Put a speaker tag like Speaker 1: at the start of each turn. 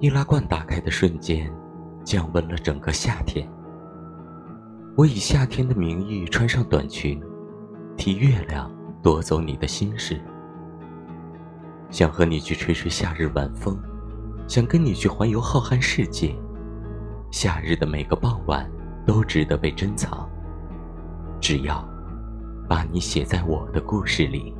Speaker 1: 易拉罐打开的瞬间降温了整个夏天。我以夏天的名义穿上短裙替月亮夺走你的心事。想和你去吹吹夏日晚风想跟你去环游浩瀚世界夏日的每个傍晚都值得被珍藏。只要把你写在我的故事里。